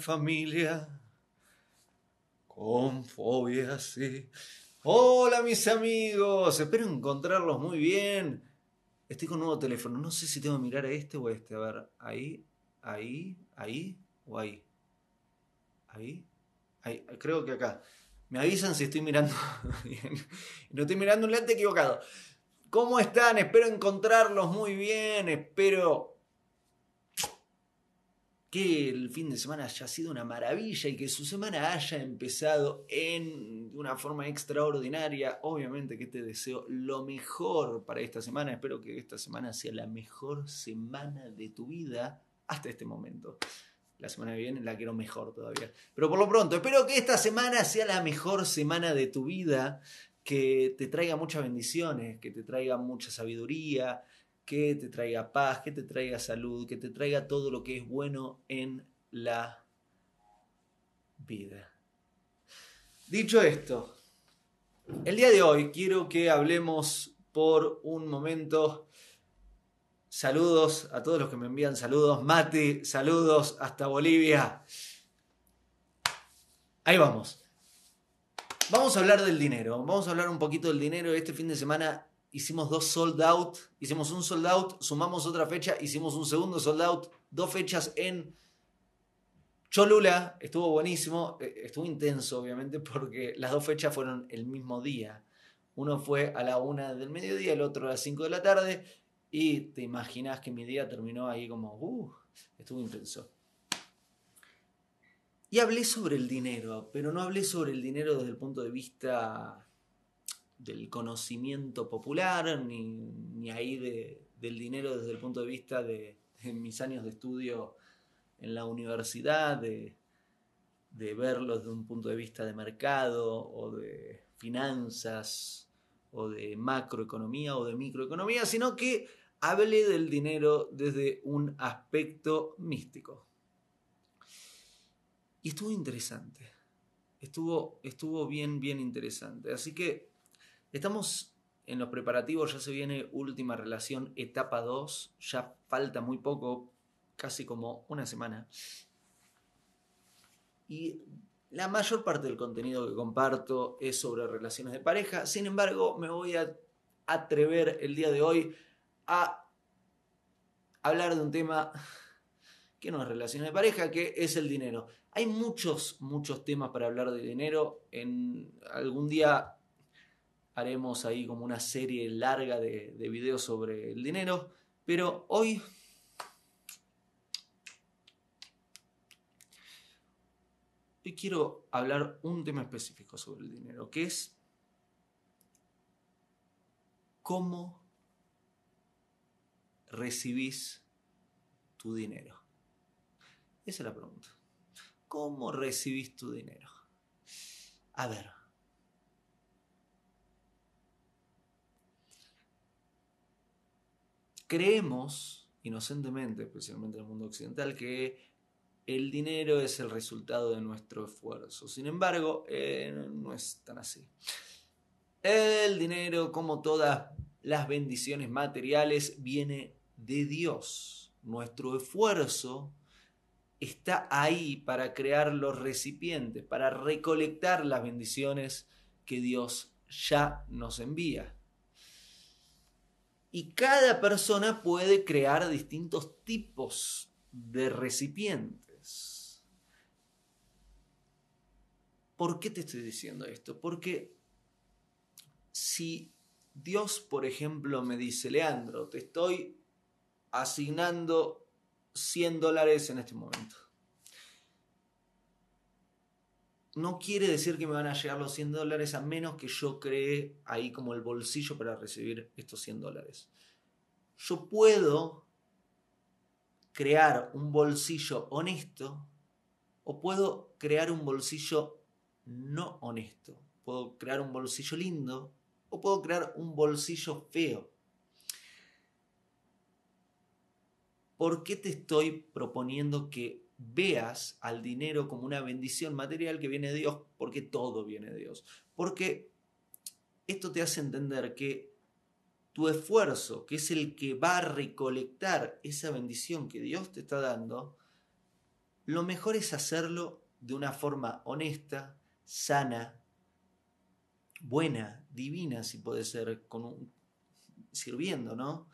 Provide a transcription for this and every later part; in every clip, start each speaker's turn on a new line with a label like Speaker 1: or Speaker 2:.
Speaker 1: familia con fobia, sí. Hola mis amigos, espero encontrarlos muy bien. Estoy con un nuevo teléfono, no sé si tengo que mirar a este o a este. A ver, ahí, ahí, ahí o ahí. Ahí, ahí, creo que acá. Me avisan si estoy mirando bien. No estoy mirando un lente equivocado. ¿Cómo están? Espero encontrarlos muy bien. Espero que el fin de semana haya sido una maravilla y que su semana haya empezado en una forma extraordinaria. Obviamente que te deseo lo mejor para esta semana. Espero que esta semana sea la mejor semana de tu vida hasta este momento. La semana que viene la quiero mejor todavía. Pero por lo pronto, espero que esta semana sea la mejor semana de tu vida, que te traiga muchas bendiciones, que te traiga mucha sabiduría, que te traiga paz, que te traiga salud, que te traiga todo lo que es bueno en la vida. Dicho esto, el día de hoy quiero que hablemos por un momento Saludos a todos los que me envían saludos. Mati, saludos hasta Bolivia. Ahí vamos. Vamos a hablar del dinero. Vamos a hablar un poquito del dinero. Este fin de semana hicimos dos sold out. Hicimos un sold out, sumamos otra fecha, hicimos un segundo sold out. Dos fechas en Cholula. Estuvo buenísimo. Eh, estuvo intenso, obviamente, porque las dos fechas fueron el mismo día. Uno fue a la una del mediodía, el otro a las 5 de la tarde. Y te imaginas que mi día terminó ahí como, uh, estuvo intenso. Y hablé sobre el dinero, pero no hablé sobre el dinero desde el punto de vista del conocimiento popular, ni, ahí del dinero desde el punto de vista de, mis años de estudio en la universidad, de, de verlo desde un punto de vista de mercado o de finanzas o de macroeconomía o de microeconomía, sino que hable del dinero desde un aspecto místico. Y estuvo interesante. Estuvo, estuvo bien, bien interesante. Así que estamos en los preparativos, ya se viene última relación, etapa 2, ya falta muy poco, casi como una semana. Y la mayor parte del contenido que comparto es sobre relaciones de pareja, sin embargo me voy a atrever el día de hoy a hablar de un tema que no es relaciones de pareja, que es el dinero. Hay muchos, muchos temas para hablar de dinero. En algún día haremos ahí como una serie larga de, de videos sobre el dinero, pero hoy hoy quiero hablar un tema específico sobre el dinero, que es cómo recibís tu dinero? Esa es la pregunta. ¿Cómo recibís tu dinero? A ver. Creemos, inocentemente, especialmente en el mundo occidental, que el dinero es el resultado de nuestro esfuerzo. Sin embargo, eh, no es tan así. El dinero, como todas las bendiciones materiales, viene de Dios. Nuestro esfuerzo está ahí para crear los recipientes, para recolectar las bendiciones que Dios ya nos envía. Y cada persona puede crear distintos tipos de recipientes. ¿Por qué te estoy diciendo esto? Porque si Dios, por ejemplo, me dice, Leandro, te estoy asignando 100 dólares en este momento. No quiere decir que me van a llegar los 100 dólares a menos que yo cree ahí como el bolsillo para recibir estos 100 dólares. Yo puedo crear un bolsillo honesto o puedo crear un bolsillo no honesto. Puedo crear un bolsillo lindo o puedo crear un bolsillo feo. ¿Por qué te estoy proponiendo que veas al dinero como una bendición material que viene de Dios? Porque todo viene de Dios. Porque esto te hace entender que tu esfuerzo, que es el que va a recolectar esa bendición que Dios te está dando, lo mejor es hacerlo de una forma honesta, sana, buena, divina, si puede ser, con un, sirviendo, ¿no?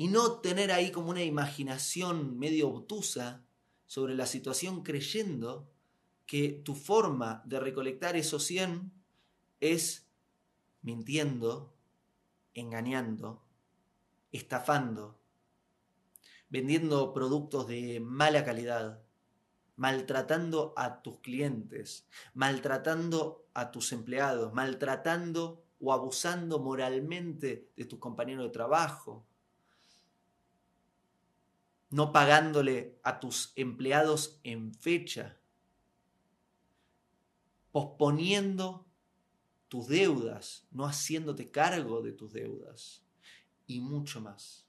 Speaker 1: Y no tener ahí como una imaginación medio obtusa sobre la situación creyendo que tu forma de recolectar esos 100 es mintiendo, engañando, estafando, vendiendo productos de mala calidad, maltratando a tus clientes, maltratando a tus empleados, maltratando o abusando moralmente de tus compañeros de trabajo, no pagándole a tus empleados en fecha, posponiendo tus deudas, no haciéndote cargo de tus deudas y mucho más.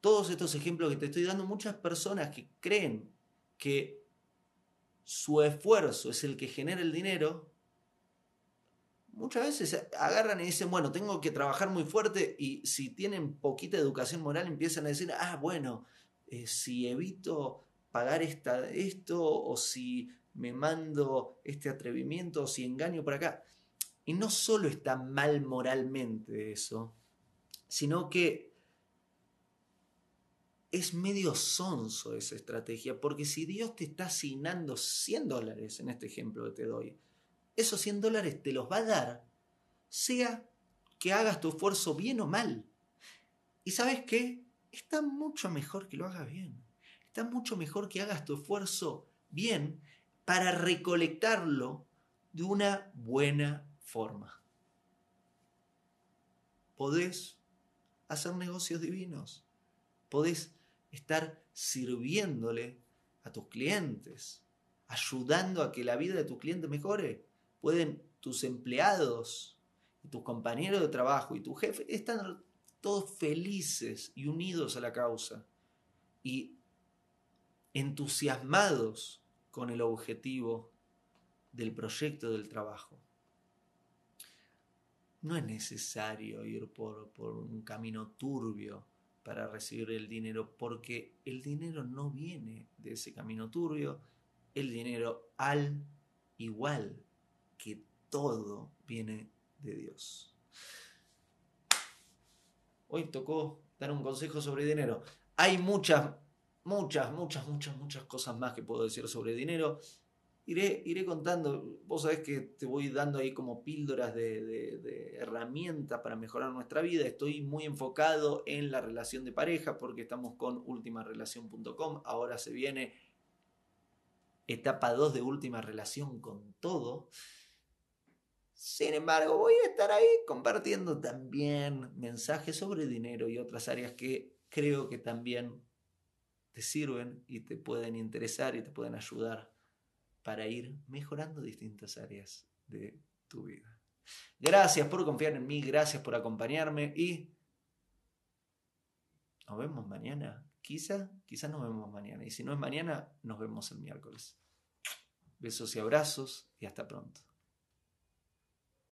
Speaker 1: Todos estos ejemplos que te estoy dando, muchas personas que creen que su esfuerzo es el que genera el dinero, muchas veces agarran y dicen, bueno, tengo que trabajar muy fuerte y si tienen poquita educación moral empiezan a decir, ah, bueno, eh, si evito pagar esta, esto o si me mando este atrevimiento o si engaño por acá. Y no solo está mal moralmente eso, sino que es medio sonso esa estrategia, porque si Dios te está asignando 100 dólares, en este ejemplo que te doy, esos 100 dólares te los va a dar, sea que hagas tu esfuerzo bien o mal. Y sabes qué? Está mucho mejor que lo hagas bien. Está mucho mejor que hagas tu esfuerzo bien para recolectarlo de una buena forma. Podés hacer negocios divinos. Podés estar sirviéndole a tus clientes, ayudando a que la vida de tu cliente mejore. Pueden tus empleados, tus compañeros de trabajo y tu jefe estar todos felices y unidos a la causa y entusiasmados con el objetivo del proyecto del trabajo no es necesario ir por, un camino turbio para recibir el dinero, porque el dinero no viene de ese camino turbio, el dinero al igual que todo viene de Dios. Hoy tocó dar un consejo sobre dinero. Hay muchas, muchas, muchas, muchas, muchas cosas más que puedo decir sobre dinero iré, iré contando. Vos sabés que te voy dando ahí como píldoras de, herramientas para mejorar nuestra vida. Estoy muy enfocado en la relación de pareja porque estamos con ultimarelación.com. Ahora se viene etapa 2 de última relación con todo. Sin embargo, voy a estar ahí compartiendo también mensajes sobre dinero y otras áreas que creo que también te sirven y te pueden interesar y te pueden ayudar para ir mejorando distintas áreas de tu vida. Gracias por confiar en mí, gracias por acompañarme y nos vemos mañana. Quizá, quizá nos vemos mañana. Y si no es mañana, nos vemos el miércoles. Besos y abrazos y hasta pronto.